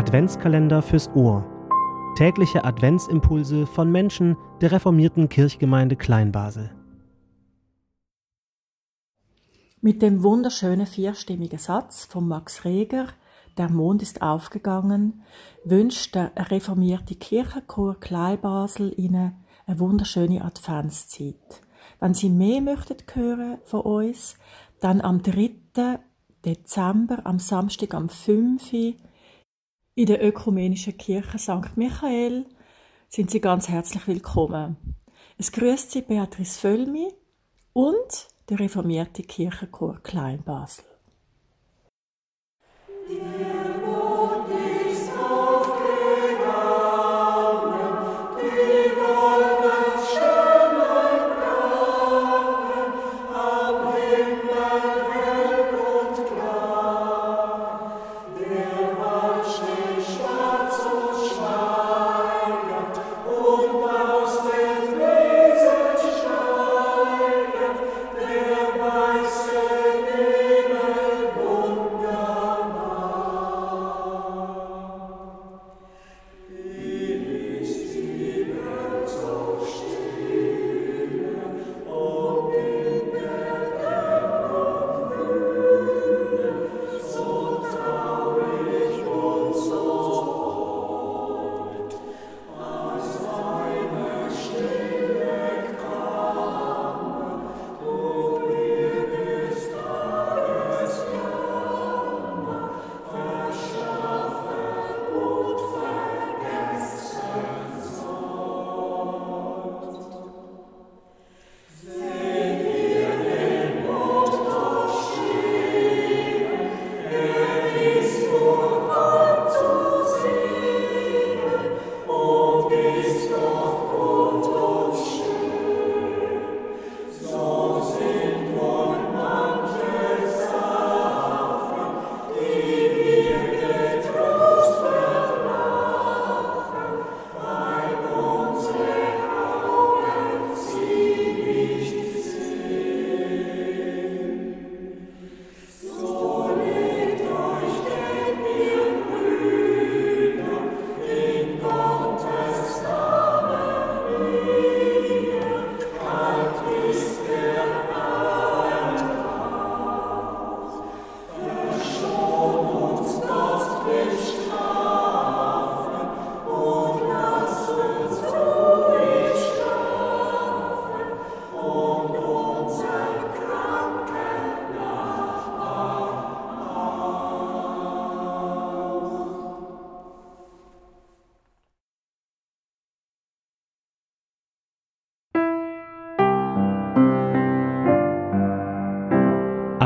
Adventskalender fürs Ohr. Tägliche Adventsimpulse von Menschen der reformierten Kirchgemeinde Kleinbasel. Mit dem wunderschönen vierstimmigen Satz von Max Reger, der Mond ist aufgegangen, wünscht der reformierte Kirchenchor Kleinbasel Ihnen eine wunderschöne Adventszeit. Wenn Sie mehr möchten hören von uns, dann am 3. Dezember, am Samstag am 5. in der Ökumenischen Kirche St. Michael sind Sie ganz herzlich willkommen. Es grüßt Sie Beatrice Völmi und der reformierte Kirchenchor Kleinbasel.